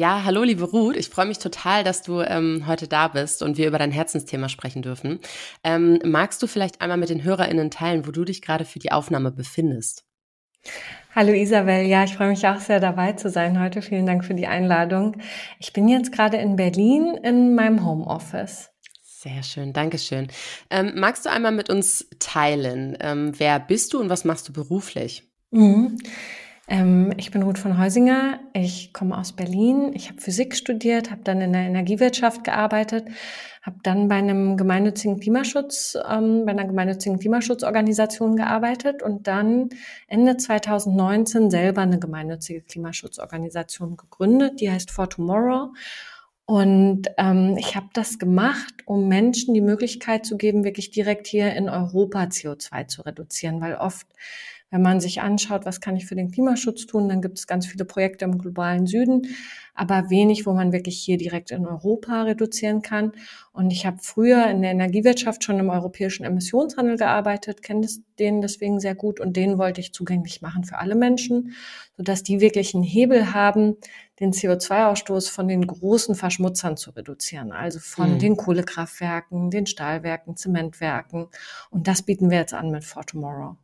Ja, hallo liebe Ruth, ich freue mich total, dass du ähm, heute da bist und wir über dein Herzensthema sprechen dürfen. Ähm, magst du vielleicht einmal mit den HörerInnen teilen, wo du dich gerade für die Aufnahme befindest? Hallo Isabel, ja, ich freue mich auch sehr dabei zu sein heute. Vielen Dank für die Einladung. Ich bin jetzt gerade in Berlin in meinem Homeoffice. Sehr schön, Dankeschön. Ähm, magst du einmal mit uns teilen, ähm, wer bist du und was machst du beruflich? Mhm. Ähm, ich bin Ruth von Heusinger. Ich komme aus Berlin. Ich habe Physik studiert, habe dann in der Energiewirtschaft gearbeitet, habe dann bei einem gemeinnützigen Klimaschutz, ähm, bei einer gemeinnützigen Klimaschutzorganisation gearbeitet und dann Ende 2019 selber eine gemeinnützige Klimaschutzorganisation gegründet. Die heißt For Tomorrow. Und ähm, ich habe das gemacht, um Menschen die Möglichkeit zu geben, wirklich direkt hier in Europa CO2 zu reduzieren, weil oft wenn man sich anschaut, was kann ich für den Klimaschutz tun, dann gibt es ganz viele Projekte im globalen Süden, aber wenig, wo man wirklich hier direkt in Europa reduzieren kann. Und ich habe früher in der Energiewirtschaft schon im europäischen Emissionshandel gearbeitet, kenne den deswegen sehr gut und den wollte ich zugänglich machen für alle Menschen, sodass die wirklich einen Hebel haben, den CO2-Ausstoß von den großen Verschmutzern zu reduzieren, also von mhm. den Kohlekraftwerken, den Stahlwerken, Zementwerken. Und das bieten wir jetzt an mit For Tomorrow.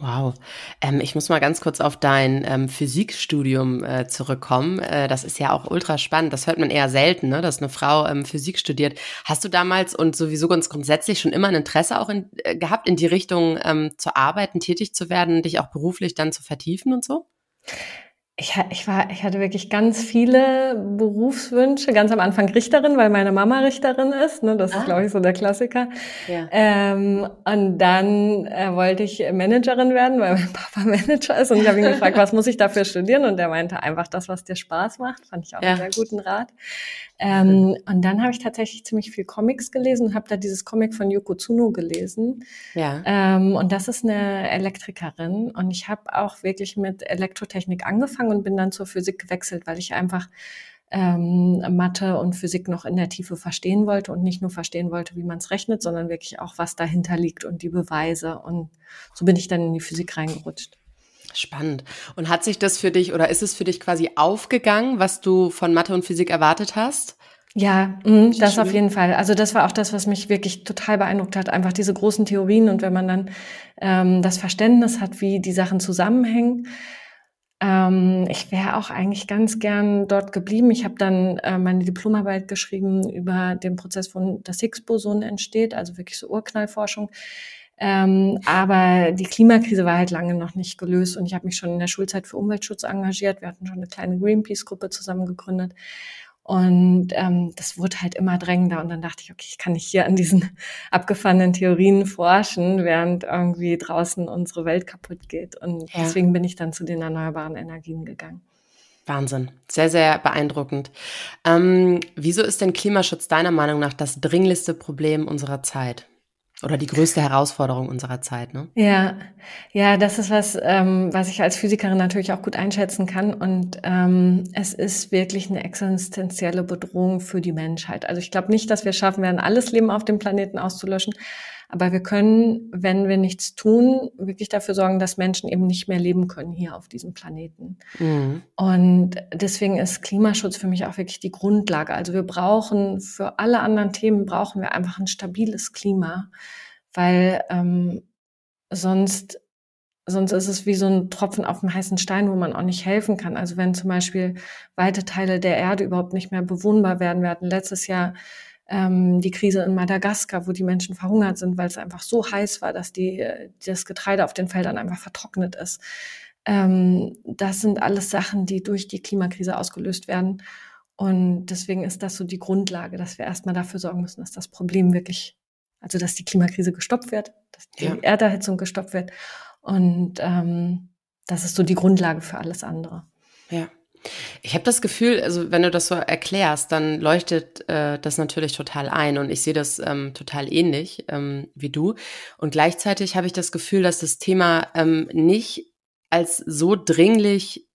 Wow. Ähm, ich muss mal ganz kurz auf dein ähm, Physikstudium äh, zurückkommen. Äh, das ist ja auch ultra spannend. Das hört man eher selten, ne? dass eine Frau ähm, Physik studiert. Hast du damals und sowieso ganz grundsätzlich schon immer ein Interesse auch in, äh, gehabt, in die Richtung ähm, zu arbeiten, tätig zu werden, dich auch beruflich dann zu vertiefen und so? Ich, ich, war, ich hatte wirklich ganz viele Berufswünsche. Ganz am Anfang Richterin, weil meine Mama Richterin ist. Ne? Das ah. ist, glaube ich, so der Klassiker. Ja. Ähm, und dann äh, wollte ich Managerin werden, weil mein Papa Manager ist. Und ich habe ihn gefragt, was muss ich dafür studieren? Und er meinte einfach das, was dir Spaß macht. Fand ich auch ja. einen sehr guten Rat. Ähm, und dann habe ich tatsächlich ziemlich viel Comics gelesen und habe da dieses Comic von Yoko Tsuno gelesen. Ja. Ähm, und das ist eine Elektrikerin. Und ich habe auch wirklich mit Elektrotechnik angefangen und bin dann zur Physik gewechselt, weil ich einfach ähm, Mathe und Physik noch in der Tiefe verstehen wollte und nicht nur verstehen wollte, wie man es rechnet, sondern wirklich auch, was dahinter liegt und die Beweise. Und so bin ich dann in die Physik reingerutscht. Spannend. Und hat sich das für dich oder ist es für dich quasi aufgegangen, was du von Mathe und Physik erwartet hast? Ja, mh, das auf jeden Fall. Also das war auch das, was mich wirklich total beeindruckt hat. Einfach diese großen Theorien und wenn man dann ähm, das Verständnis hat, wie die Sachen zusammenhängen. Ähm, ich wäre auch eigentlich ganz gern dort geblieben. Ich habe dann äh, meine Diplomarbeit geschrieben über den Prozess, wo das Higgs-Boson entsteht, also wirklich so Urknallforschung. Ähm, aber die Klimakrise war halt lange noch nicht gelöst und ich habe mich schon in der Schulzeit für Umweltschutz engagiert. Wir hatten schon eine kleine Greenpeace-Gruppe zusammen gegründet. Und ähm, das wurde halt immer drängender. Und dann dachte ich, okay, ich kann nicht hier an diesen abgefahrenen Theorien forschen, während irgendwie draußen unsere Welt kaputt geht. Und ja. deswegen bin ich dann zu den erneuerbaren Energien gegangen. Wahnsinn, sehr, sehr beeindruckend. Ähm, wieso ist denn Klimaschutz deiner Meinung nach das dringlichste Problem unserer Zeit? Oder die größte Herausforderung unserer Zeit, ne? Ja, ja, das ist was, ähm, was ich als Physikerin natürlich auch gut einschätzen kann. Und ähm, es ist wirklich eine existenzielle Bedrohung für die Menschheit. Also ich glaube nicht, dass wir schaffen werden, alles Leben auf dem Planeten auszulöschen. Aber wir können, wenn wir nichts tun, wirklich dafür sorgen, dass Menschen eben nicht mehr leben können hier auf diesem Planeten. Mhm. Und deswegen ist Klimaschutz für mich auch wirklich die Grundlage. Also wir brauchen für alle anderen Themen brauchen wir einfach ein stabiles Klima, weil ähm, sonst sonst ist es wie so ein Tropfen auf dem heißen Stein, wo man auch nicht helfen kann. Also wenn zum Beispiel weite Teile der Erde überhaupt nicht mehr bewohnbar werden. Wir hatten letztes Jahr ähm, die Krise in Madagaskar, wo die Menschen verhungert sind, weil es einfach so heiß war, dass die, das Getreide auf den Feldern einfach vertrocknet ist. Ähm, das sind alles Sachen, die durch die Klimakrise ausgelöst werden. Und deswegen ist das so die Grundlage, dass wir erstmal dafür sorgen müssen, dass das Problem wirklich, also dass die Klimakrise gestoppt wird, dass die ja. Erderhitzung gestoppt wird. Und ähm, das ist so die Grundlage für alles andere. Ja. Ich habe das Gefühl, also wenn du das so erklärst, dann leuchtet äh, das natürlich total ein und ich sehe das ähm, total ähnlich ähm, wie du. Und gleichzeitig habe ich das Gefühl, dass das Thema ähm, nicht als so dringlich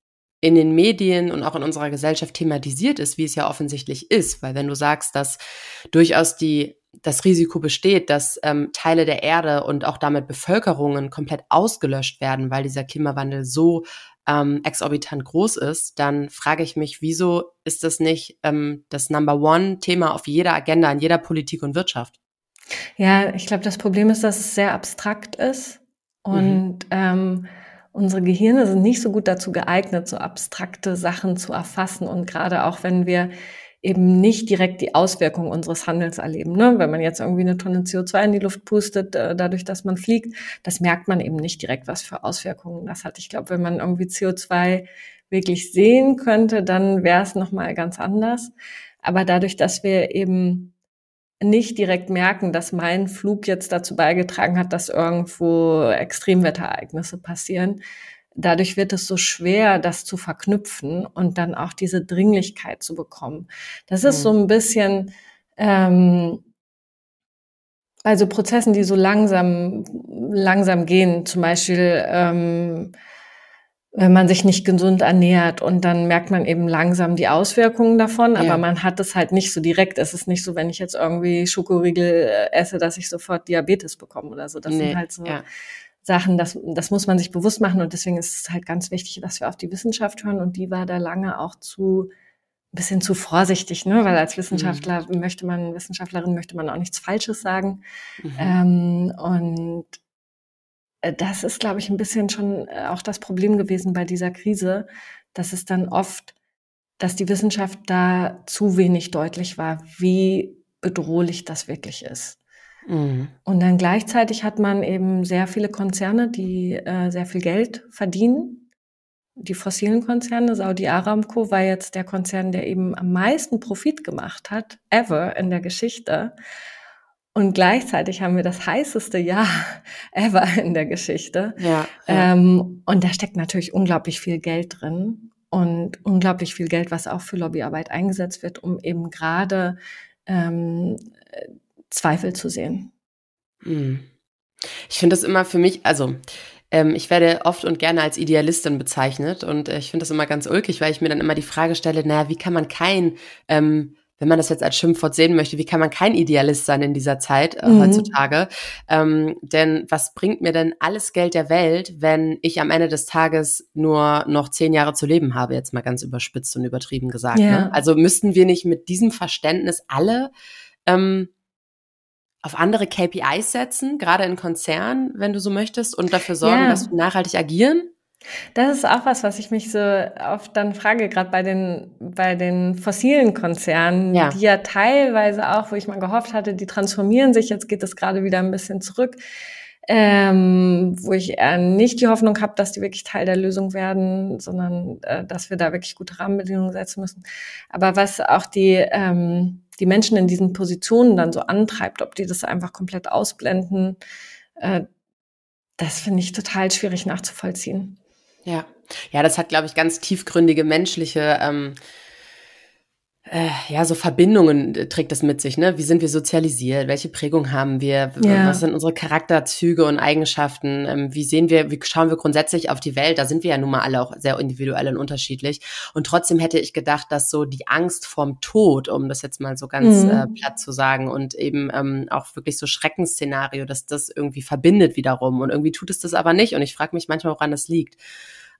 in den Medien und auch in unserer Gesellschaft thematisiert ist, wie es ja offensichtlich ist. Weil wenn du sagst, dass durchaus die, das Risiko besteht, dass ähm, Teile der Erde und auch damit Bevölkerungen komplett ausgelöscht werden, weil dieser Klimawandel so ähm, exorbitant groß ist, dann frage ich mich, wieso ist das nicht ähm, das Number One-Thema auf jeder Agenda, in jeder Politik und Wirtschaft? Ja, ich glaube, das Problem ist, dass es sehr abstrakt ist und mhm. ähm, unsere Gehirne sind nicht so gut dazu geeignet, so abstrakte Sachen zu erfassen und gerade auch wenn wir eben nicht direkt die Auswirkungen unseres Handels erleben. Ne? Wenn man jetzt irgendwie eine Tonne CO2 in die Luft pustet, äh, dadurch, dass man fliegt, das merkt man eben nicht direkt, was für Auswirkungen das hat. Ich glaube, wenn man irgendwie CO2 wirklich sehen könnte, dann wäre es nochmal ganz anders. Aber dadurch, dass wir eben nicht direkt merken, dass mein Flug jetzt dazu beigetragen hat, dass irgendwo Extremwetterereignisse passieren, dadurch wird es so schwer, das zu verknüpfen und dann auch diese Dringlichkeit zu bekommen. Das ist mhm. so ein bisschen ähm, bei so Prozessen, die so langsam, langsam gehen, zum Beispiel ähm, wenn man sich nicht gesund ernährt und dann merkt man eben langsam die Auswirkungen davon, aber ja. man hat es halt nicht so direkt. Es ist nicht so, wenn ich jetzt irgendwie Schokoriegel äh, esse, dass ich sofort Diabetes bekomme oder so. Das nee. sind halt so ja. Sachen, das, das muss man sich bewusst machen und deswegen ist es halt ganz wichtig, dass wir auf die Wissenschaft hören und die war da lange auch zu ein bisschen zu vorsichtig, ne? weil als Wissenschaftler mhm. möchte man, Wissenschaftlerin möchte man auch nichts Falsches sagen. Mhm. Ähm, und äh, das ist, glaube ich, ein bisschen schon äh, auch das Problem gewesen bei dieser Krise, dass es dann oft, dass die Wissenschaft da zu wenig deutlich war, wie bedrohlich das wirklich ist. Mhm. Und dann gleichzeitig hat man eben sehr viele Konzerne, die äh, sehr viel Geld verdienen. Die fossilen Konzerne, Saudi Aramco war jetzt der Konzern, der eben am meisten Profit gemacht hat, ever in der Geschichte. Und gleichzeitig haben wir das heißeste Jahr ever in der Geschichte. Ja, ja. Ähm, und da steckt natürlich unglaublich viel Geld drin und unglaublich viel Geld, was auch für Lobbyarbeit eingesetzt wird, um eben gerade ähm, Zweifel zu sehen. Hm. Ich finde das immer für mich, also ähm, ich werde oft und gerne als Idealistin bezeichnet und äh, ich finde das immer ganz ulkig, weil ich mir dann immer die Frage stelle, naja, wie kann man kein, ähm, wenn man das jetzt als Schimpfwort sehen möchte, wie kann man kein Idealist sein in dieser Zeit äh, mhm. heutzutage? Ähm, denn was bringt mir denn alles Geld der Welt, wenn ich am Ende des Tages nur noch zehn Jahre zu leben habe, jetzt mal ganz überspitzt und übertrieben gesagt. Ja. Ne? Also müssten wir nicht mit diesem Verständnis alle ähm, auf andere KPIs setzen, gerade in Konzernen, wenn du so möchtest, und dafür sorgen, ja. dass wir nachhaltig agieren? Das ist auch was, was ich mich so oft dann frage, gerade bei den, bei den fossilen Konzernen, ja. die ja teilweise auch, wo ich mal gehofft hatte, die transformieren sich, jetzt geht es gerade wieder ein bisschen zurück, ähm, wo ich eher nicht die Hoffnung habe, dass die wirklich Teil der Lösung werden, sondern äh, dass wir da wirklich gute Rahmenbedingungen setzen müssen. Aber was auch die, ähm, die Menschen in diesen Positionen dann so antreibt, ob die das einfach komplett ausblenden, äh, das finde ich total schwierig nachzuvollziehen. Ja, ja, das hat, glaube ich, ganz tiefgründige menschliche ähm, äh, ja, so Verbindungen äh, trägt das mit sich, ne? Wie sind wir sozialisiert? Welche Prägung haben wir? Ja. Was sind unsere Charakterzüge und Eigenschaften? Ähm, wie sehen wir, wie schauen wir grundsätzlich auf die Welt? Da sind wir ja nun mal alle auch sehr individuell und unterschiedlich. Und trotzdem hätte ich gedacht, dass so die Angst vorm Tod, um das jetzt mal so ganz mhm. äh, platt zu sagen, und eben ähm, auch wirklich so Schreckensszenario, dass das irgendwie verbindet wiederum. Und irgendwie tut es das aber nicht. Und ich frage mich manchmal, woran das liegt.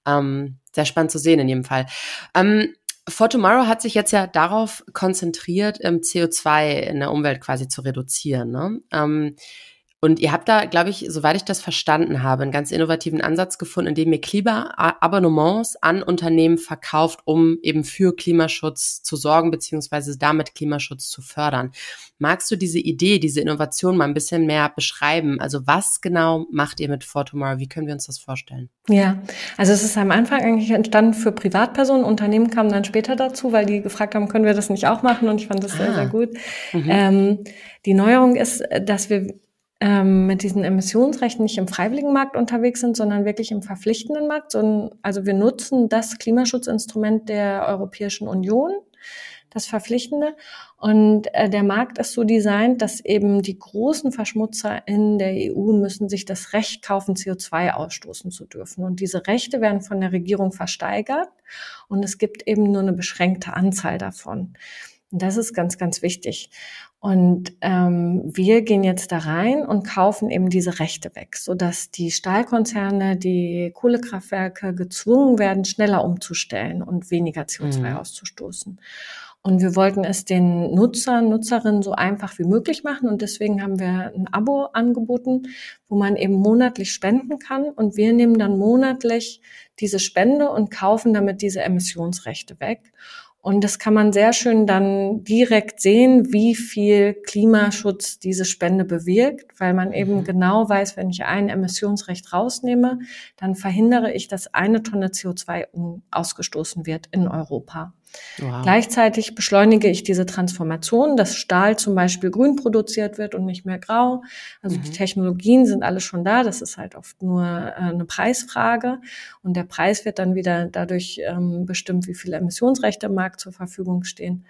Ähm, sehr spannend zu sehen in jedem Fall. Ähm, For Tomorrow hat sich jetzt ja darauf konzentriert, CO2 in der Umwelt quasi zu reduzieren. Ne? Ähm, und ihr habt da, glaube ich, soweit ich das verstanden habe, einen ganz innovativen Ansatz gefunden, in dem ihr Klimaabonnements an Unternehmen verkauft, um eben für Klimaschutz zu sorgen, beziehungsweise damit Klimaschutz zu fördern. Magst du diese Idee, diese Innovation mal ein bisschen mehr beschreiben? Also was genau macht ihr mit For Tomorrow? Wie können wir uns das vorstellen? Ja, also es ist am Anfang eigentlich entstanden für Privatpersonen. Unternehmen kamen dann später dazu, weil die gefragt haben, können wir das nicht auch machen? Und ich fand das ah. sehr, sehr gut. Mhm. Ähm, die Neuerung ist, dass wir ähm, mit diesen Emissionsrechten nicht im freiwilligen Markt unterwegs sind, sondern wirklich im verpflichtenden Markt. Also wir nutzen das Klimaschutzinstrument der Europäischen Union, das Verpflichtende. Und äh, der Markt ist so designt, dass eben die großen Verschmutzer in der EU müssen sich das Recht kaufen, CO2 ausstoßen zu dürfen. Und diese Rechte werden von der Regierung versteigert und es gibt eben nur eine beschränkte Anzahl davon. Und das ist ganz, ganz wichtig. Und ähm, wir gehen jetzt da rein und kaufen eben diese Rechte weg, sodass die Stahlkonzerne, die Kohlekraftwerke gezwungen werden, schneller umzustellen und weniger CO2 mhm. auszustoßen. Und wir wollten es den Nutzern, Nutzerinnen so einfach wie möglich machen. Und deswegen haben wir ein Abo angeboten, wo man eben monatlich spenden kann. Und wir nehmen dann monatlich diese Spende und kaufen damit diese Emissionsrechte weg. Und das kann man sehr schön dann direkt sehen, wie viel Klimaschutz diese Spende bewirkt, weil man eben mhm. genau weiß, wenn ich ein Emissionsrecht rausnehme, dann verhindere ich, dass eine Tonne CO2 ausgestoßen wird in Europa. Wow. Gleichzeitig beschleunige ich diese Transformation, dass Stahl zum Beispiel grün produziert wird und nicht mehr grau. Also mhm. die Technologien sind alle schon da. Das ist halt oft nur äh, eine Preisfrage. Und der Preis wird dann wieder dadurch ähm, bestimmt, wie viele Emissionsrechte im Markt zur Verfügung stehen.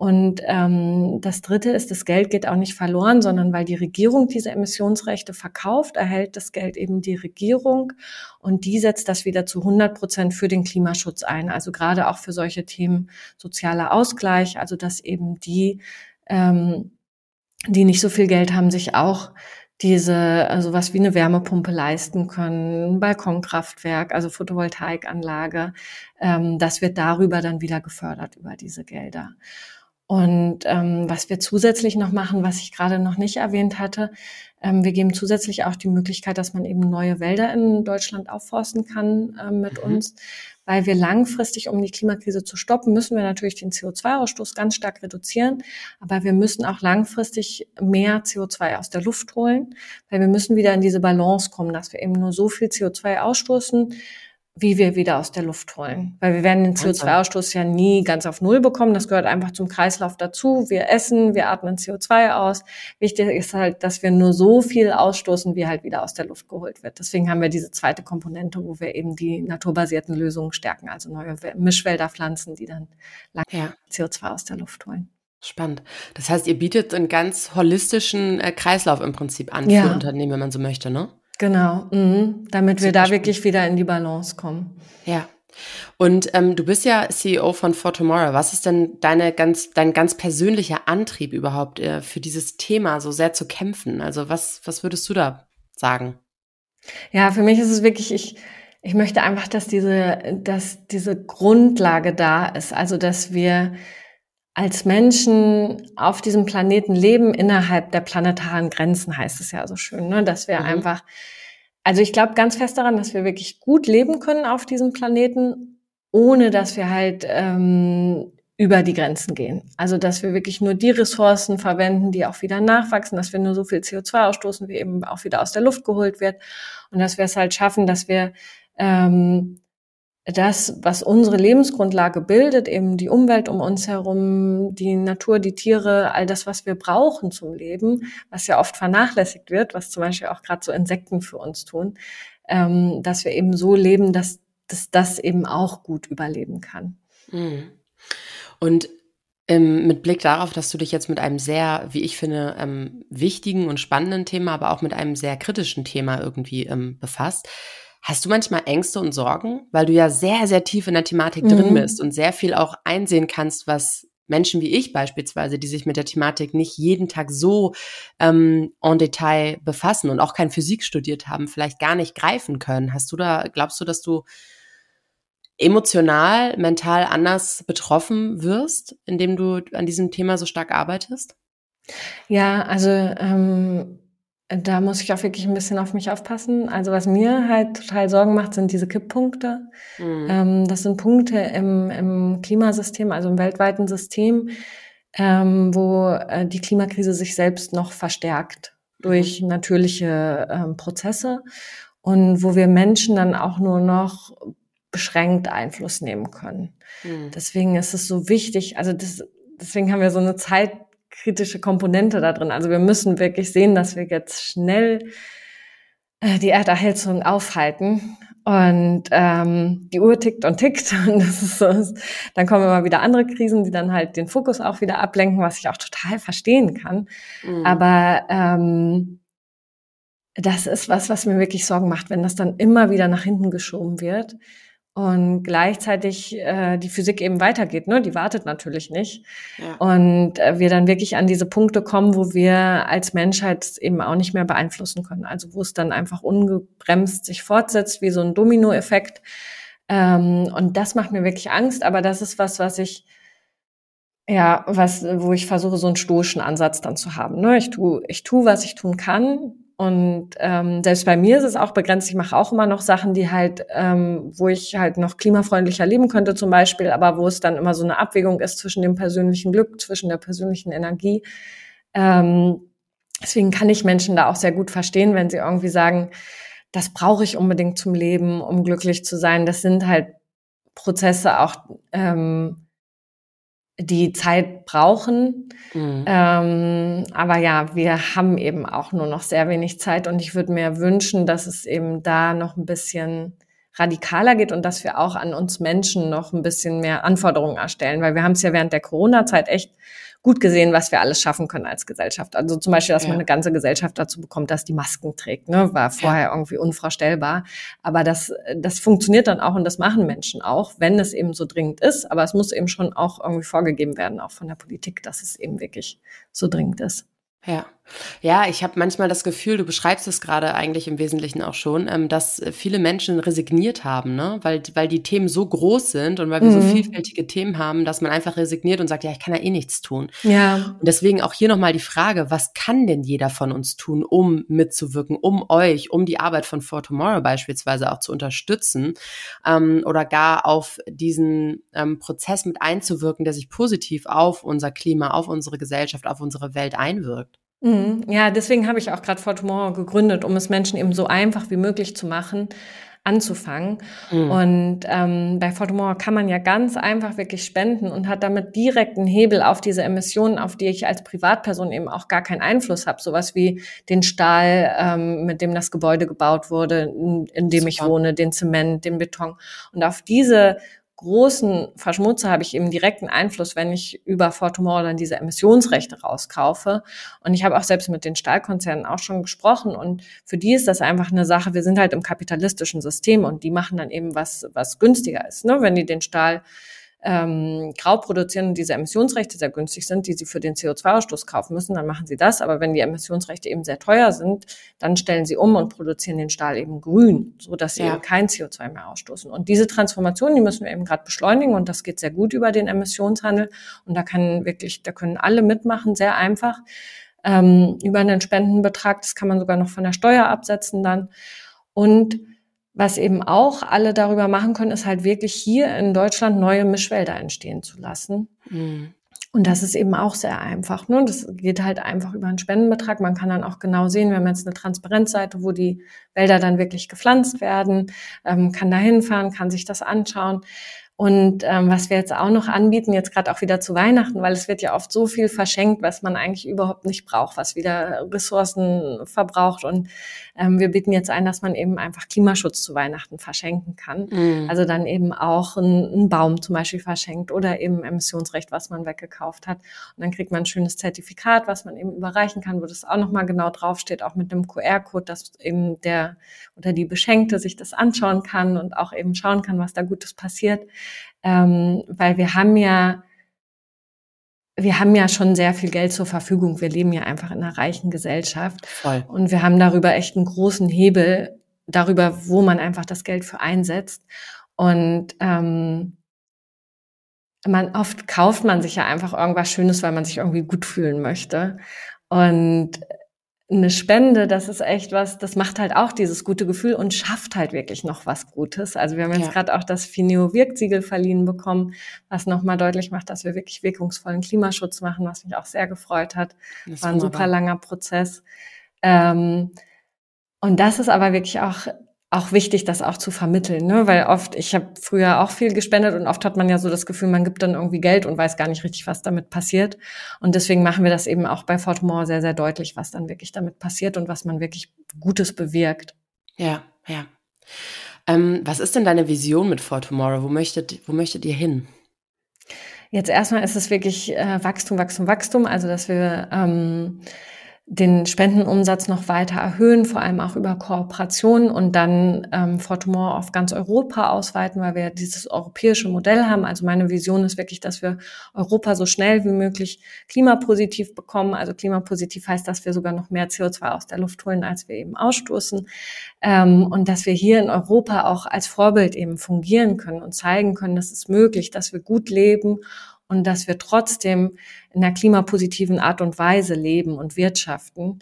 Und ähm, das Dritte ist, das Geld geht auch nicht verloren, sondern weil die Regierung diese Emissionsrechte verkauft, erhält das Geld eben die Regierung und die setzt das wieder zu 100 Prozent für den Klimaschutz ein. Also gerade auch für solche Themen sozialer Ausgleich, also dass eben die, ähm, die nicht so viel Geld haben, sich auch diese, also was wie eine Wärmepumpe leisten können, Balkonkraftwerk, also Photovoltaikanlage, ähm, das wird darüber dann wieder gefördert über diese Gelder. Und ähm, was wir zusätzlich noch machen, was ich gerade noch nicht erwähnt hatte, ähm, wir geben zusätzlich auch die Möglichkeit, dass man eben neue Wälder in Deutschland aufforsten kann ähm, mit mhm. uns, weil wir langfristig, um die Klimakrise zu stoppen, müssen wir natürlich den CO2-Ausstoß ganz stark reduzieren, aber wir müssen auch langfristig mehr CO2 aus der Luft holen, weil wir müssen wieder in diese Balance kommen, dass wir eben nur so viel CO2 ausstoßen, wie wir wieder aus der Luft holen. Weil wir werden den CO2-Ausstoß ja nie ganz auf Null bekommen. Das gehört einfach zum Kreislauf dazu. Wir essen, wir atmen CO2 aus. Wichtig ist halt, dass wir nur so viel ausstoßen, wie halt wieder aus der Luft geholt wird. Deswegen haben wir diese zweite Komponente, wo wir eben die naturbasierten Lösungen stärken, also neue Mischwälder pflanzen, die dann lang ja. CO2 aus der Luft holen. Spannend. Das heißt, ihr bietet einen ganz holistischen äh, Kreislauf im Prinzip an ja. für Unternehmen, wenn man so möchte, ne? Genau, mhm. damit wir da spannend. wirklich wieder in die Balance kommen. Ja. Und ähm, du bist ja CEO von For Tomorrow. Was ist denn deine ganz, dein ganz persönlicher Antrieb überhaupt äh, für dieses Thema so sehr zu kämpfen? Also was, was würdest du da sagen? Ja, für mich ist es wirklich, ich, ich möchte einfach, dass diese, dass diese Grundlage da ist. Also, dass wir als Menschen auf diesem Planeten leben innerhalb der planetaren Grenzen, heißt es ja so schön, ne? dass wir mhm. einfach, also ich glaube ganz fest daran, dass wir wirklich gut leben können auf diesem Planeten, ohne dass wir halt ähm, über die Grenzen gehen. Also dass wir wirklich nur die Ressourcen verwenden, die auch wieder nachwachsen, dass wir nur so viel CO2 ausstoßen, wie eben auch wieder aus der Luft geholt wird und dass wir es halt schaffen, dass wir ähm, das, was unsere Lebensgrundlage bildet, eben die Umwelt um uns herum, die Natur, die Tiere, all das, was wir brauchen zum Leben, was ja oft vernachlässigt wird, was zum Beispiel auch gerade so Insekten für uns tun, ähm, dass wir eben so leben, dass, dass das eben auch gut überleben kann. Mhm. Und ähm, mit Blick darauf, dass du dich jetzt mit einem sehr, wie ich finde, ähm, wichtigen und spannenden Thema, aber auch mit einem sehr kritischen Thema irgendwie ähm, befasst, Hast du manchmal Ängste und Sorgen, weil du ja sehr, sehr tief in der Thematik mhm. drin bist und sehr viel auch einsehen kannst, was Menschen wie ich beispielsweise, die sich mit der Thematik nicht jeden Tag so ähm, en Detail befassen und auch kein Physik studiert haben, vielleicht gar nicht greifen können. Hast du da, glaubst du, dass du emotional, mental anders betroffen wirst, indem du an diesem Thema so stark arbeitest? Ja, also ähm, da muss ich auch wirklich ein bisschen auf mich aufpassen. Also was mir halt total Sorgen macht, sind diese Kipppunkte. Mhm. Ähm, das sind Punkte im, im Klimasystem, also im weltweiten System, ähm, wo äh, die Klimakrise sich selbst noch verstärkt durch mhm. natürliche ähm, Prozesse und wo wir Menschen dann auch nur noch beschränkt Einfluss nehmen können. Mhm. Deswegen ist es so wichtig, also das, deswegen haben wir so eine Zeit kritische Komponente da drin. Also wir müssen wirklich sehen, dass wir jetzt schnell äh, die Erderhitzung aufhalten. Und ähm, die Uhr tickt und tickt. Und das ist so, dann kommen immer wieder andere Krisen, die dann halt den Fokus auch wieder ablenken, was ich auch total verstehen kann. Mhm. Aber ähm, das ist was, was mir wirklich Sorgen macht, wenn das dann immer wieder nach hinten geschoben wird und gleichzeitig äh, die Physik eben weitergeht, ne? Die wartet natürlich nicht. Ja. Und äh, wir dann wirklich an diese Punkte kommen, wo wir als Menschheit eben auch nicht mehr beeinflussen können. Also wo es dann einfach ungebremst sich fortsetzt, wie so ein Dominoeffekt. Ähm, und das macht mir wirklich Angst, aber das ist was, was ich ja, was, wo ich versuche, so einen stoischen Ansatz dann zu haben. Ne? Ich tu, ich tu, was ich tun kann. Und ähm, selbst bei mir ist es auch begrenzt. Ich mache auch immer noch Sachen, die halt, ähm, wo ich halt noch klimafreundlicher leben könnte zum Beispiel, aber wo es dann immer so eine Abwägung ist zwischen dem persönlichen Glück, zwischen der persönlichen Energie. Ähm, deswegen kann ich Menschen da auch sehr gut verstehen, wenn sie irgendwie sagen, das brauche ich unbedingt zum Leben, um glücklich zu sein. Das sind halt Prozesse auch, ähm, die Zeit brauchen. Mhm. Ähm, aber ja, wir haben eben auch nur noch sehr wenig Zeit und ich würde mir wünschen, dass es eben da noch ein bisschen radikaler geht und dass wir auch an uns Menschen noch ein bisschen mehr Anforderungen erstellen, weil wir haben es ja während der Corona-Zeit echt gut gesehen, was wir alles schaffen können als Gesellschaft. Also zum Beispiel, dass ja. man eine ganze Gesellschaft dazu bekommt, dass die Masken trägt, ne? war vorher irgendwie unvorstellbar. Aber das, das funktioniert dann auch und das machen Menschen auch, wenn es eben so dringend ist. Aber es muss eben schon auch irgendwie vorgegeben werden, auch von der Politik, dass es eben wirklich so dringend ist. Ja. Ja, ich habe manchmal das Gefühl, du beschreibst es gerade eigentlich im Wesentlichen auch schon, ähm, dass viele Menschen resigniert haben, ne? weil, weil die Themen so groß sind und weil wir mhm. so vielfältige Themen haben, dass man einfach resigniert und sagt, ja, ich kann ja eh nichts tun. Ja. Und deswegen auch hier nochmal die Frage, was kann denn jeder von uns tun, um mitzuwirken, um euch, um die Arbeit von For Tomorrow beispielsweise auch zu unterstützen ähm, oder gar auf diesen ähm, Prozess mit einzuwirken, der sich positiv auf unser Klima, auf unsere Gesellschaft, auf unsere Welt einwirkt? Mhm. Ja, deswegen habe ich auch gerade For Tomorrow gegründet, um es Menschen eben so einfach wie möglich zu machen, anzufangen. Mhm. Und ähm, bei For Tomorrow kann man ja ganz einfach wirklich spenden und hat damit direkt einen Hebel auf diese Emissionen, auf die ich als Privatperson eben auch gar keinen Einfluss habe. Sowas wie den Stahl, ähm, mit dem das Gebäude gebaut wurde, in, in dem Super. ich wohne, den Zement, den Beton. Und auf diese großen Verschmutzer habe ich eben direkten Einfluss, wenn ich über Fortumor dann diese Emissionsrechte rauskaufe. Und ich habe auch selbst mit den Stahlkonzernen auch schon gesprochen und für die ist das einfach eine Sache. Wir sind halt im kapitalistischen System und die machen dann eben was, was günstiger ist. Ne? Wenn die den Stahl ähm, grau produzieren und diese Emissionsrechte sehr günstig sind, die sie für den CO2-Ausstoß kaufen müssen, dann machen sie das. Aber wenn die Emissionsrechte eben sehr teuer sind, dann stellen sie um und produzieren den Stahl eben grün, so dass sie ja. eben kein CO2 mehr ausstoßen. Und diese Transformation, die müssen wir eben gerade beschleunigen und das geht sehr gut über den Emissionshandel. Und da kann wirklich, da können alle mitmachen, sehr einfach. Ähm, über einen Spendenbetrag, das kann man sogar noch von der Steuer absetzen dann. Und was eben auch alle darüber machen können, ist halt wirklich hier in Deutschland neue Mischwälder entstehen zu lassen. Mhm. Und das ist eben auch sehr einfach. Ne? Das geht halt einfach über einen Spendenbetrag. Man kann dann auch genau sehen, wir haben jetzt eine Transparenzseite, wo die Wälder dann wirklich gepflanzt werden, ähm, kann da hinfahren, kann sich das anschauen. Und ähm, was wir jetzt auch noch anbieten, jetzt gerade auch wieder zu Weihnachten, weil es wird ja oft so viel verschenkt, was man eigentlich überhaupt nicht braucht, was wieder Ressourcen verbraucht. Und ähm, wir bieten jetzt ein, dass man eben einfach Klimaschutz zu Weihnachten verschenken kann. Mhm. Also dann eben auch einen Baum zum Beispiel verschenkt oder eben Emissionsrecht, was man weggekauft hat. Und dann kriegt man ein schönes Zertifikat, was man eben überreichen kann, wo das auch nochmal genau draufsteht, auch mit einem QR-Code, dass eben der oder die Beschenkte sich das anschauen kann und auch eben schauen kann, was da Gutes passiert ähm, weil wir haben ja wir haben ja schon sehr viel Geld zur Verfügung. Wir leben ja einfach in einer reichen Gesellschaft. Voll. Und wir haben darüber echt einen großen Hebel, darüber, wo man einfach das Geld für einsetzt. Und ähm, man oft kauft man sich ja einfach irgendwas Schönes, weil man sich irgendwie gut fühlen möchte. Und eine Spende, das ist echt was, das macht halt auch dieses gute Gefühl und schafft halt wirklich noch was Gutes. Also wir haben jetzt ja. gerade auch das Fineo Wirksiegel verliehen bekommen, was nochmal deutlich macht, dass wir wirklich wirkungsvollen Klimaschutz machen, was mich auch sehr gefreut hat. Das War ein super langer Prozess. Ähm, und das ist aber wirklich auch auch wichtig, das auch zu vermitteln, ne? weil oft, ich habe früher auch viel gespendet und oft hat man ja so das Gefühl, man gibt dann irgendwie Geld und weiß gar nicht richtig, was damit passiert. Und deswegen machen wir das eben auch bei Fortumor sehr, sehr deutlich, was dann wirklich damit passiert und was man wirklich Gutes bewirkt. Ja, ja. Ähm, was ist denn deine Vision mit For Tomorrow? Wo möchtet, wo möchtet ihr hin? Jetzt erstmal ist es wirklich äh, Wachstum, Wachstum, Wachstum. Also dass wir ähm, den Spendenumsatz noch weiter erhöhen, vor allem auch über Kooperationen und dann ähm, Fortumor auf ganz Europa ausweiten, weil wir dieses europäische Modell haben. Also meine Vision ist wirklich, dass wir Europa so schnell wie möglich klimapositiv bekommen. Also klimapositiv heißt, dass wir sogar noch mehr CO2 aus der Luft holen, als wir eben ausstoßen. Ähm, und dass wir hier in Europa auch als Vorbild eben fungieren können und zeigen können, dass es möglich, dass wir gut leben und dass wir trotzdem in einer klimapositiven Art und Weise leben und wirtschaften.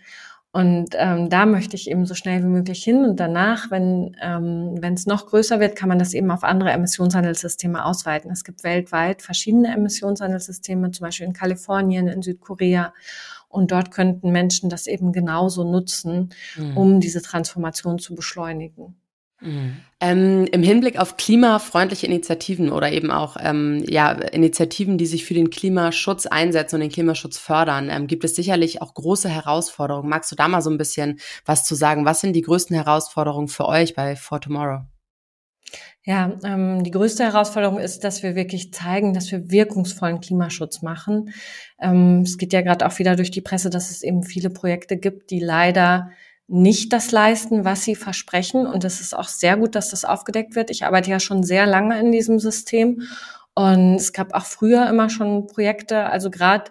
Und ähm, da möchte ich eben so schnell wie möglich hin. Und danach, wenn ähm, wenn es noch größer wird, kann man das eben auf andere Emissionshandelssysteme ausweiten. Es gibt weltweit verschiedene Emissionshandelssysteme, zum Beispiel in Kalifornien, in Südkorea. Und dort könnten Menschen das eben genauso nutzen, mhm. um diese Transformation zu beschleunigen. Mhm. Ähm, Im Hinblick auf klimafreundliche Initiativen oder eben auch ähm, ja, Initiativen, die sich für den Klimaschutz einsetzen und den Klimaschutz fördern, ähm, gibt es sicherlich auch große Herausforderungen. Magst du da mal so ein bisschen was zu sagen? Was sind die größten Herausforderungen für euch bei For Tomorrow? Ja, ähm, die größte Herausforderung ist, dass wir wirklich zeigen, dass wir wirkungsvollen Klimaschutz machen. Ähm, es geht ja gerade auch wieder durch die Presse, dass es eben viele Projekte gibt, die leider nicht das leisten, was sie versprechen. Und es ist auch sehr gut, dass das aufgedeckt wird. Ich arbeite ja schon sehr lange in diesem System. Und es gab auch früher immer schon Projekte, also gerade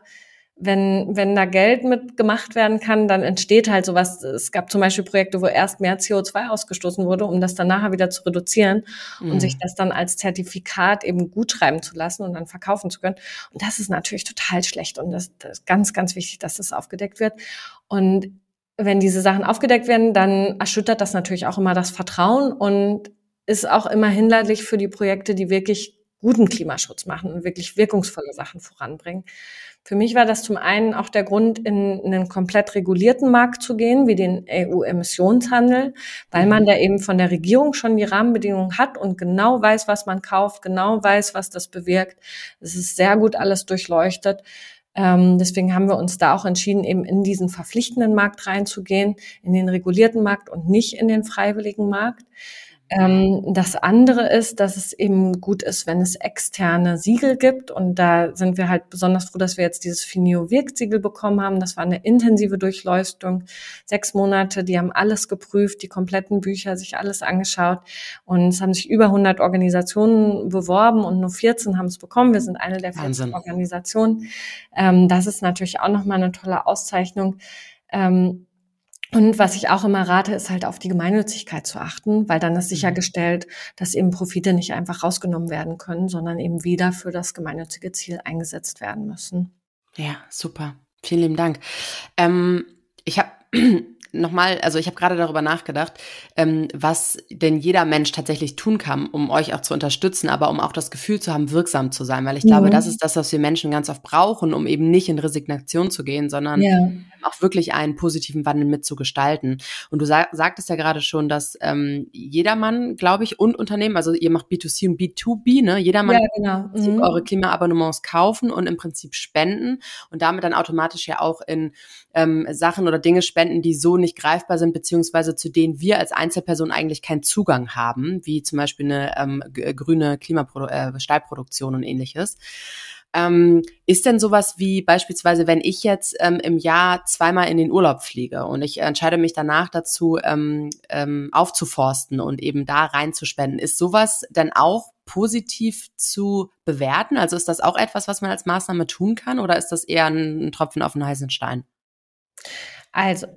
wenn, wenn da Geld mitgemacht werden kann, dann entsteht halt sowas. Es gab zum Beispiel Projekte, wo erst mehr CO2 ausgestoßen wurde, um das dann nachher wieder zu reduzieren mhm. und sich das dann als Zertifikat eben gut schreiben zu lassen und dann verkaufen zu können. Und das ist natürlich total schlecht und das, das ist ganz, ganz wichtig, dass das aufgedeckt wird. Und wenn diese Sachen aufgedeckt werden, dann erschüttert das natürlich auch immer das Vertrauen und ist auch immer hinderlich für die Projekte, die wirklich guten Klimaschutz machen und wirklich wirkungsvolle Sachen voranbringen. Für mich war das zum einen auch der Grund, in einen komplett regulierten Markt zu gehen, wie den EU-Emissionshandel, weil man da eben von der Regierung schon die Rahmenbedingungen hat und genau weiß, was man kauft, genau weiß, was das bewirkt. Es ist sehr gut alles durchleuchtet. Ähm, deswegen haben wir uns da auch entschieden, eben in diesen verpflichtenden Markt reinzugehen, in den regulierten Markt und nicht in den freiwilligen Markt. Ähm, das andere ist, dass es eben gut ist, wenn es externe Siegel gibt. Und da sind wir halt besonders froh, dass wir jetzt dieses Finio Wirkt-Siegel bekommen haben. Das war eine intensive Durchleuchtung. Sechs Monate, die haben alles geprüft, die kompletten Bücher, sich alles angeschaut. Und es haben sich über 100 Organisationen beworben und nur 14 haben es bekommen. Wir sind eine der 14 Organisationen. Ähm, das ist natürlich auch nochmal eine tolle Auszeichnung. Ähm, und was ich auch immer rate, ist halt auf die Gemeinnützigkeit zu achten, weil dann ist mhm. sichergestellt, dass eben Profite nicht einfach rausgenommen werden können, sondern eben wieder für das gemeinnützige Ziel eingesetzt werden müssen. Ja, super. Vielen lieben Dank. Ähm, ich habe nochmal, also ich habe gerade darüber nachgedacht, ähm, was denn jeder Mensch tatsächlich tun kann, um euch auch zu unterstützen, aber um auch das Gefühl zu haben, wirksam zu sein. Weil ich mhm. glaube, das ist das, was wir Menschen ganz oft brauchen, um eben nicht in Resignation zu gehen, sondern ja. auch wirklich einen positiven Wandel mitzugestalten. Und du sag, sagtest ja gerade schon, dass ähm, jedermann, glaube ich, und Unternehmen, also ihr macht B2C und B2B, ne? Jedermann ja, genau. mhm. eure Klimaabonnements kaufen und im Prinzip spenden und damit dann automatisch ja auch in ähm, Sachen oder Dinge spenden, die so nicht greifbar sind, beziehungsweise zu denen wir als Einzelperson eigentlich keinen Zugang haben, wie zum Beispiel eine ähm, grüne Klimaprodu äh, Stahlproduktion und ähnliches. Ähm, ist denn sowas wie beispielsweise, wenn ich jetzt ähm, im Jahr zweimal in den Urlaub fliege und ich entscheide mich danach dazu, ähm, ähm, aufzuforsten und eben da reinzuspenden, ist sowas dann auch positiv zu bewerten? Also ist das auch etwas, was man als Maßnahme tun kann oder ist das eher ein, ein Tropfen auf den heißen Stein? Also,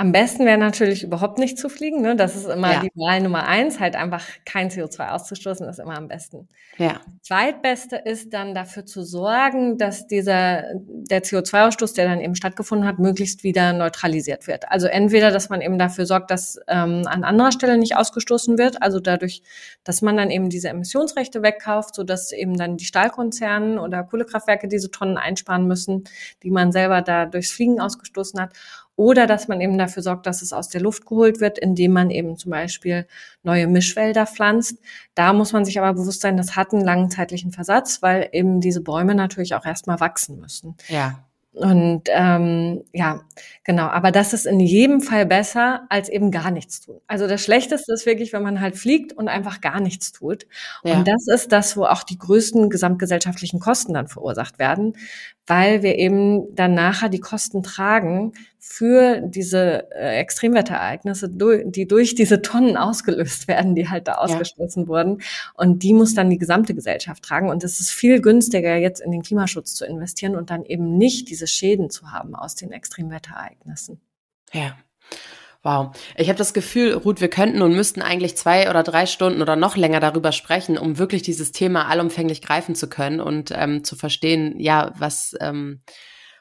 am besten wäre natürlich überhaupt nicht zu fliegen. Ne? Das ist immer ja. die Wahl Nummer eins, halt einfach kein CO2 auszustoßen, ist immer am besten. Ja. Zweitbeste ist dann dafür zu sorgen, dass dieser, der CO2-Ausstoß, der dann eben stattgefunden hat, möglichst wieder neutralisiert wird. Also entweder, dass man eben dafür sorgt, dass ähm, an anderer Stelle nicht ausgestoßen wird, also dadurch, dass man dann eben diese Emissionsrechte wegkauft, sodass eben dann die Stahlkonzerne oder Kohlekraftwerke diese Tonnen einsparen müssen, die man selber da durchs Fliegen ausgestoßen hat Oder dass man eben dafür sorgt, dass es aus der Luft geholt wird, indem man eben zum Beispiel neue Mischwälder pflanzt. Da muss man sich aber bewusst sein, das hat einen langen zeitlichen Versatz, weil eben diese Bäume natürlich auch erstmal wachsen müssen. Ja. Und ähm, ja, genau. Aber das ist in jedem Fall besser, als eben gar nichts tun. Also das Schlechteste ist wirklich, wenn man halt fliegt und einfach gar nichts tut. Ja. Und das ist das, wo auch die größten gesamtgesellschaftlichen Kosten dann verursacht werden, weil wir eben dann nachher die Kosten tragen für diese äh, Extremwetterereignisse, die durch diese Tonnen ausgelöst werden, die halt da ausgestoßen ja. wurden. Und die muss dann die gesamte Gesellschaft tragen. Und es ist viel günstiger, jetzt in den Klimaschutz zu investieren und dann eben nicht diese Schäden zu haben aus den Extremwetterereignissen. Ja. Wow. Ich habe das Gefühl, Ruth, wir könnten und müssten eigentlich zwei oder drei Stunden oder noch länger darüber sprechen, um wirklich dieses Thema allumfänglich greifen zu können und ähm, zu verstehen, ja, was, ähm,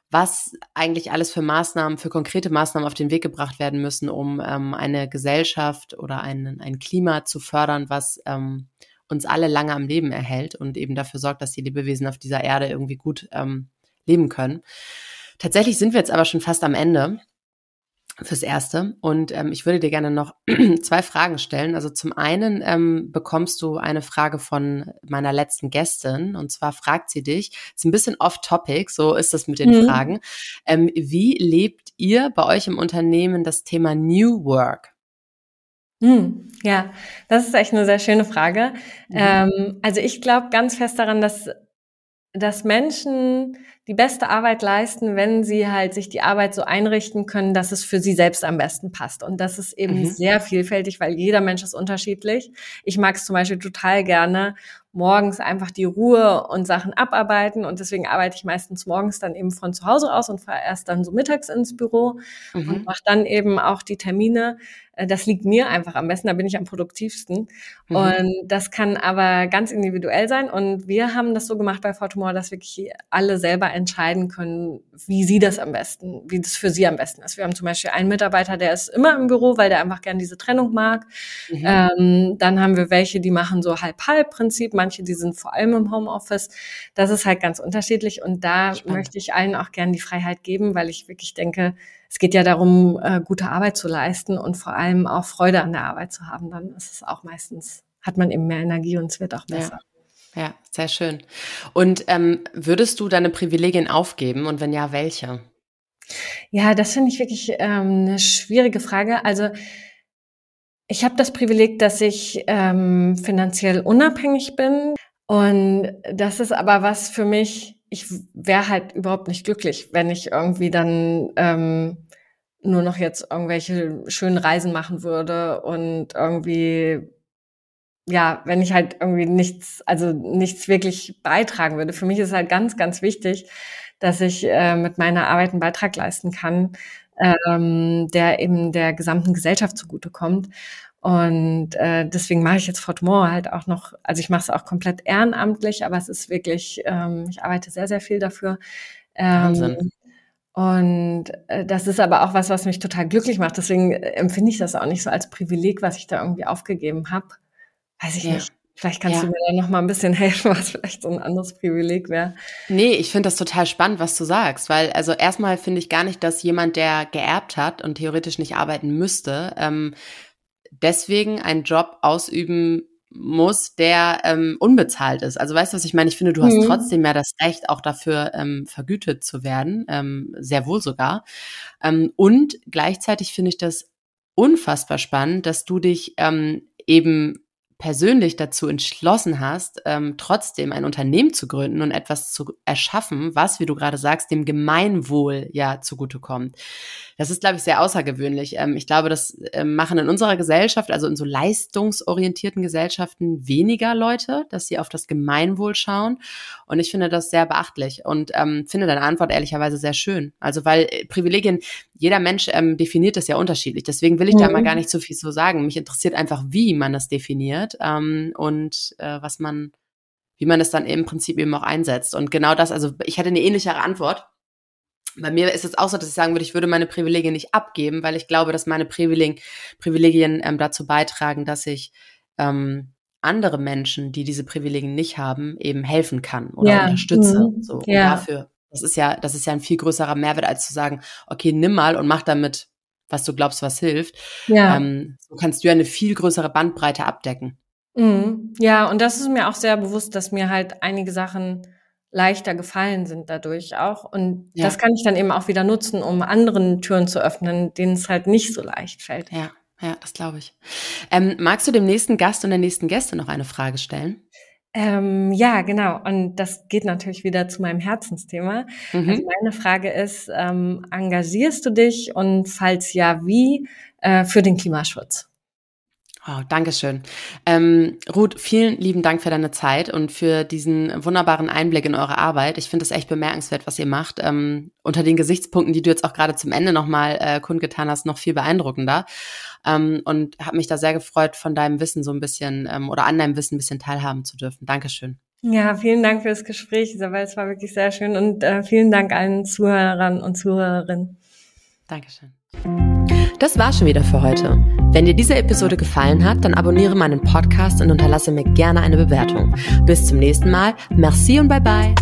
was eigentlich alles für Maßnahmen, für konkrete Maßnahmen auf den Weg gebracht werden müssen, um ähm, eine Gesellschaft oder ein, ein Klima zu fördern, was ähm, uns alle lange am Leben erhält und eben dafür sorgt, dass die Lebewesen auf dieser Erde irgendwie gut ähm, leben können. Tatsächlich sind wir jetzt aber schon fast am Ende fürs Erste. Und ähm, ich würde dir gerne noch zwei Fragen stellen. Also zum einen ähm, bekommst du eine Frage von meiner letzten Gästin. Und zwar fragt sie dich, ist ein bisschen off-topic, so ist das mit den mhm. Fragen. Ähm, wie lebt ihr bei euch im Unternehmen das Thema New Work? Hm, ja, das ist echt eine sehr schöne Frage. Mhm. Ähm, also ich glaube ganz fest daran, dass dass Menschen die beste Arbeit leisten, wenn sie halt sich die Arbeit so einrichten können, dass es für sie selbst am besten passt. Und das ist eben mhm. sehr vielfältig, weil jeder Mensch ist unterschiedlich. Ich mag es zum Beispiel total gerne, morgens einfach die Ruhe und Sachen abarbeiten. Und deswegen arbeite ich meistens morgens dann eben von zu Hause aus und fahre erst dann so mittags ins Büro mhm. und mache dann eben auch die Termine äh, das liegt mir einfach am besten, da bin ich am produktivsten. Mhm. Und das kann aber ganz individuell sein. Und wir haben das so gemacht bei Fortumor, dass wirklich alle selber entscheiden können, wie sie das am besten, wie das für sie am besten ist. Wir haben zum Beispiel einen Mitarbeiter, der ist immer im Büro, weil der einfach gern diese Trennung mag. Mhm. Ähm, dann haben wir welche, die machen so Halb-Halb-Prinzip, manche, die sind vor allem im Homeoffice. Das ist halt ganz unterschiedlich. Und da Spannend. möchte ich allen auch gern die Freiheit geben, weil ich wirklich denke, es geht ja darum, äh, gute Arbeit zu leisten und vor allem auch Freude an der Arbeit zu haben. Dann ist es auch meistens, hat man eben mehr Energie und es wird auch besser. Ja, ja sehr schön. Und ähm, würdest du deine Privilegien aufgeben und wenn ja, welche? Ja, das finde ich wirklich ähm, eine schwierige Frage. Also ich habe das Privileg, dass ich ähm, finanziell unabhängig bin. Und das ist aber was für mich, ich wäre halt überhaupt nicht glücklich, wenn ich irgendwie dann ähm, nur noch jetzt irgendwelche schönen Reisen machen würde und irgendwie ja, wenn ich halt irgendwie nichts, also nichts wirklich beitragen würde. Für mich ist halt ganz, ganz wichtig, dass ich äh, mit meiner Arbeit einen Beitrag leisten kann, ähm, der eben der gesamten Gesellschaft zugutekommt. Und äh, deswegen mache ich jetzt Fortmore halt auch noch, also ich mache es auch komplett ehrenamtlich, aber es ist wirklich, ähm, ich arbeite sehr, sehr viel dafür. Ähm, Wahnsinn. Und äh, das ist aber auch was, was mich total glücklich macht. Deswegen äh, empfinde ich das auch nicht so als Privileg, was ich da irgendwie aufgegeben habe. Weiß ich ja. nicht. Vielleicht kannst ja. du mir da noch mal ein bisschen helfen, was vielleicht so ein anderes Privileg wäre. Nee, ich finde das total spannend, was du sagst, weil also erstmal finde ich gar nicht, dass jemand, der geerbt hat und theoretisch nicht arbeiten müsste, ähm, deswegen einen Job ausüben muss, der ähm, unbezahlt ist. Also weißt du, was ich meine? Ich finde, du hast mhm. trotzdem mehr das Recht, auch dafür ähm, vergütet zu werden, ähm, sehr wohl sogar. Ähm, und gleichzeitig finde ich das unfassbar spannend, dass du dich ähm, eben persönlich dazu entschlossen hast, ähm, trotzdem ein Unternehmen zu gründen und etwas zu erschaffen, was, wie du gerade sagst, dem Gemeinwohl ja zugutekommt. Das ist, glaube ich, sehr außergewöhnlich. Ähm, ich glaube, das äh, machen in unserer Gesellschaft, also in so leistungsorientierten Gesellschaften, weniger Leute, dass sie auf das Gemeinwohl schauen. Und ich finde das sehr beachtlich und ähm, finde deine Antwort ehrlicherweise sehr schön. Also, weil äh, Privilegien, jeder Mensch ähm, definiert das ja unterschiedlich. Deswegen will ich mhm. da mal gar nicht so viel so sagen. Mich interessiert einfach, wie man das definiert ähm, und äh, was man, wie man es dann im Prinzip eben auch einsetzt. Und genau das, also ich hatte eine ähnlichere Antwort. Bei mir ist es auch so, dass ich sagen würde, ich würde meine Privilegien nicht abgeben, weil ich glaube, dass meine Privilegien, Privilegien ähm, dazu beitragen, dass ich ähm, andere Menschen, die diese Privilegien nicht haben, eben helfen kann oder ja. unterstütze. Mhm. So, ja. dafür Das ist ja, das ist ja ein viel größerer Mehrwert, als zu sagen, okay, nimm mal und mach damit, was du glaubst, was hilft. Ja. Ähm, so kannst du ja eine viel größere Bandbreite abdecken. Mhm. Ja, und das ist mir auch sehr bewusst, dass mir halt einige Sachen leichter gefallen sind dadurch auch. Und ja. das kann ich dann eben auch wieder nutzen, um anderen Türen zu öffnen, denen es halt nicht so leicht fällt. Ja, ja, das glaube ich. Ähm, magst du dem nächsten Gast und der nächsten Gäste noch eine Frage stellen? Ähm, ja, genau. Und das geht natürlich wieder zu meinem Herzensthema. Mhm. Also meine Frage ist, ähm, engagierst du dich und falls ja, wie äh, für den Klimaschutz? Oh, Dankeschön. Ähm, Ruth, vielen lieben Dank für deine Zeit und für diesen wunderbaren Einblick in eure Arbeit. Ich finde es echt bemerkenswert, was ihr macht. Ähm, unter den Gesichtspunkten, die du jetzt auch gerade zum Ende nochmal äh, kundgetan hast, noch viel beeindruckender. Ähm, und habe mich da sehr gefreut, von deinem Wissen so ein bisschen ähm, oder an deinem Wissen ein bisschen teilhaben zu dürfen. Dankeschön. Ja, vielen Dank für das Gespräch, Isabel. Es war wirklich sehr schön und äh, vielen Dank allen Zuhörern und Zuhörerinnen. Dankeschön. Das war schon wieder für heute. Wenn dir diese Episode gefallen hat, dann abonniere meinen Podcast und unterlasse mir gerne eine Bewertung. Bis zum nächsten Mal. Merci und bye bye.